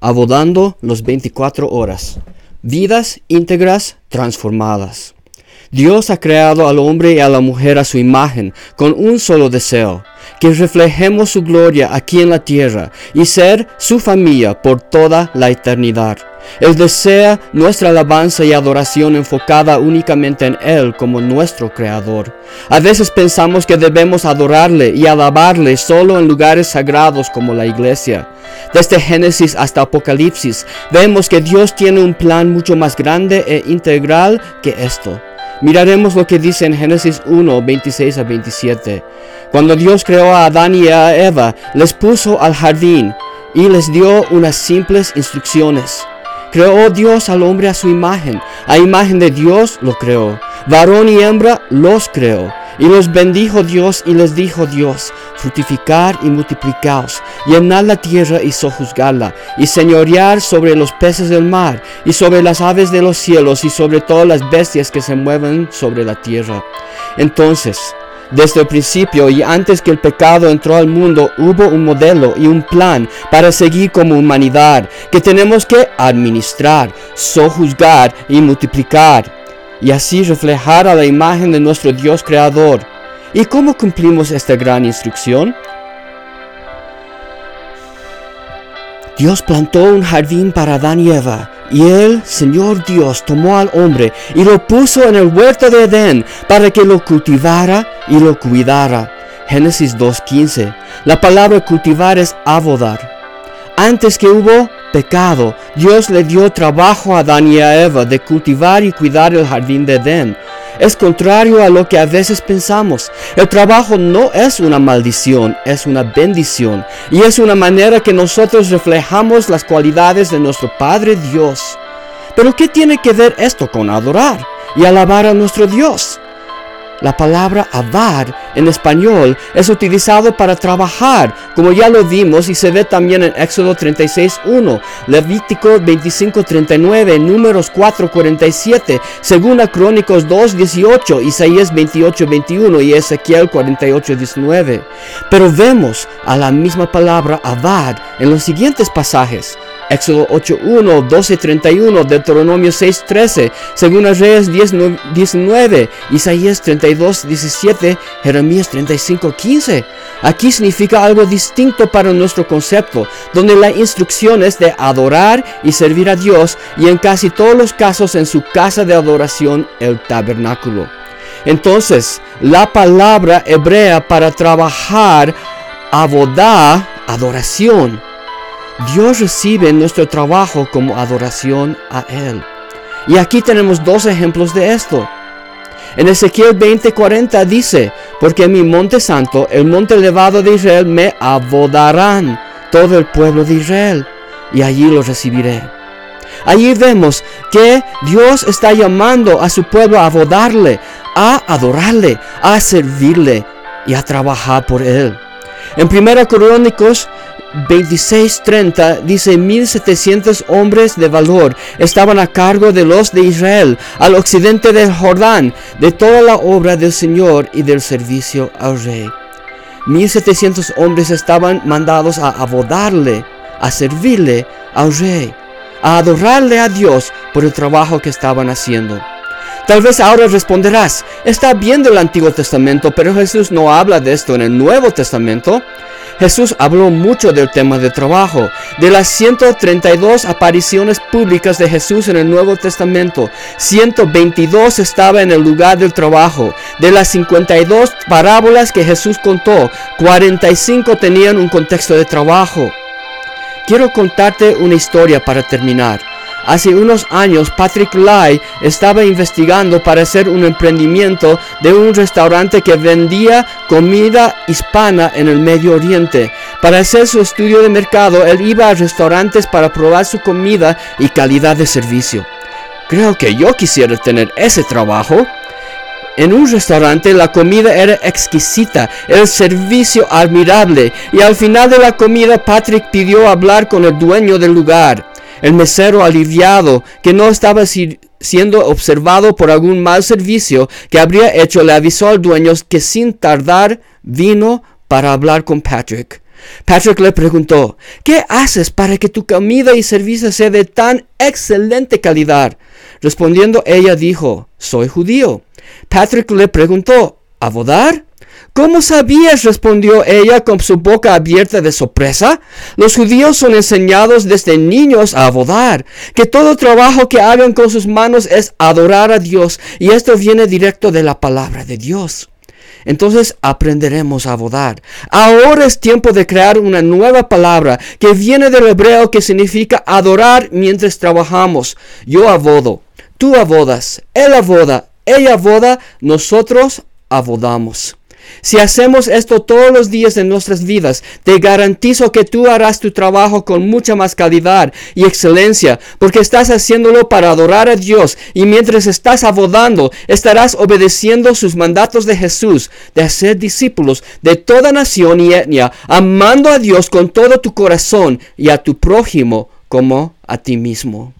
abodando los 24 horas. Vidas íntegras transformadas. Dios ha creado al hombre y a la mujer a su imagen con un solo deseo, que reflejemos su gloria aquí en la tierra y ser su familia por toda la eternidad. Él desea nuestra alabanza y adoración enfocada únicamente en Él como nuestro Creador. A veces pensamos que debemos adorarle y alabarle solo en lugares sagrados como la iglesia. Desde Génesis hasta Apocalipsis vemos que Dios tiene un plan mucho más grande e integral que esto. Miraremos lo que dice en Génesis 1, 26 a 27. Cuando Dios creó a Adán y a Eva, les puso al jardín y les dio unas simples instrucciones. Creó Dios al hombre a su imagen, a imagen de Dios lo creó. Varón y hembra los creó. Y los bendijo Dios y les dijo Dios, frutificar y multiplicaos, llenar la tierra y sojuzgarla, y señorear sobre los peces del mar, y sobre las aves de los cielos, y sobre todas las bestias que se mueven sobre la tierra. Entonces, desde el principio y antes que el pecado entró al mundo, hubo un modelo y un plan para seguir como humanidad que tenemos que administrar, sojuzgar y multiplicar y así reflejar a la imagen de nuestro Dios creador. ¿Y cómo cumplimos esta gran instrucción? Dios plantó un jardín para Adán y Eva, y el Señor Dios tomó al hombre y lo puso en el huerto de Edén para que lo cultivara y lo cuidara. Génesis 2.15. La palabra cultivar es avodar. Antes que hubo pecado, Dios le dio trabajo a Adán y a Eva de cultivar y cuidar el jardín de Edén. Es contrario a lo que a veces pensamos. El trabajo no es una maldición, es una bendición. Y es una manera que nosotros reflejamos las cualidades de nuestro Padre Dios. Pero ¿qué tiene que ver esto con adorar y alabar a nuestro Dios? La palabra avar en español es utilizado para trabajar, como ya lo vimos y se ve también en Éxodo 36.1, Levítico 25.39, Números 4.47, Segunda Crónicos 2.18, Isaías 28.21 y Ezequiel 48.19. Pero vemos a la misma palabra avar en los siguientes pasajes. Éxodo 8.1, 12.31, Deuteronomio 6.13, Segunda Reyes 10.19, Isaías 32.17, Jeremías 35.15. Aquí significa algo distinto para nuestro concepto, donde la instrucción es de adorar y servir a Dios y en casi todos los casos en su casa de adoración, el tabernáculo. Entonces, la palabra hebrea para trabajar, abodá, adoración, Dios recibe nuestro trabajo como adoración a Él. Y aquí tenemos dos ejemplos de esto. En Ezequiel 20:40 dice, porque en mi monte santo, el monte elevado de Israel, me abodarán todo el pueblo de Israel, y allí lo recibiré. Allí vemos que Dios está llamando a su pueblo a abodarle, a adorarle, a servirle y a trabajar por él. En 1 Crónicos 26:30 dice 1700 hombres de valor estaban a cargo de los de Israel al occidente del Jordán de toda la obra del Señor y del servicio al rey. 1700 hombres estaban mandados a abodarle, a servirle al rey, a adorarle a Dios por el trabajo que estaban haciendo. Tal vez ahora responderás, está bien del Antiguo Testamento, pero Jesús no habla de esto en el Nuevo Testamento. Jesús habló mucho del tema de trabajo. De las 132 apariciones públicas de Jesús en el Nuevo Testamento, 122 estaba en el lugar del trabajo. De las 52 parábolas que Jesús contó, 45 tenían un contexto de trabajo. Quiero contarte una historia para terminar. Hace unos años Patrick Lai estaba investigando para hacer un emprendimiento de un restaurante que vendía comida hispana en el Medio Oriente. Para hacer su estudio de mercado, él iba a restaurantes para probar su comida y calidad de servicio. Creo que yo quisiera tener ese trabajo. En un restaurante la comida era exquisita, el servicio admirable y al final de la comida Patrick pidió hablar con el dueño del lugar. El mesero aliviado que no estaba siendo observado por algún mal servicio que habría hecho le avisó al dueño que sin tardar vino para hablar con Patrick. Patrick le preguntó, ¿qué haces para que tu comida y servicio sea de tan excelente calidad? Respondiendo ella dijo, soy judío. Patrick le preguntó, ¿a? ¿Cómo sabías? respondió ella con su boca abierta de sorpresa. Los judíos son enseñados desde niños a abodar, que todo trabajo que hagan con sus manos es adorar a Dios, y esto viene directo de la palabra de Dios. Entonces aprenderemos a abodar. Ahora es tiempo de crear una nueva palabra que viene del hebreo que significa adorar mientras trabajamos. Yo abodo, tú abodas, él aboda, ella aboda, nosotros abodamos. Si hacemos esto todos los días de nuestras vidas, te garantizo que tú harás tu trabajo con mucha más calidad y excelencia, porque estás haciéndolo para adorar a Dios y mientras estás abodando, estarás obedeciendo sus mandatos de Jesús, de hacer discípulos de toda nación y etnia, amando a Dios con todo tu corazón y a tu prójimo como a ti mismo.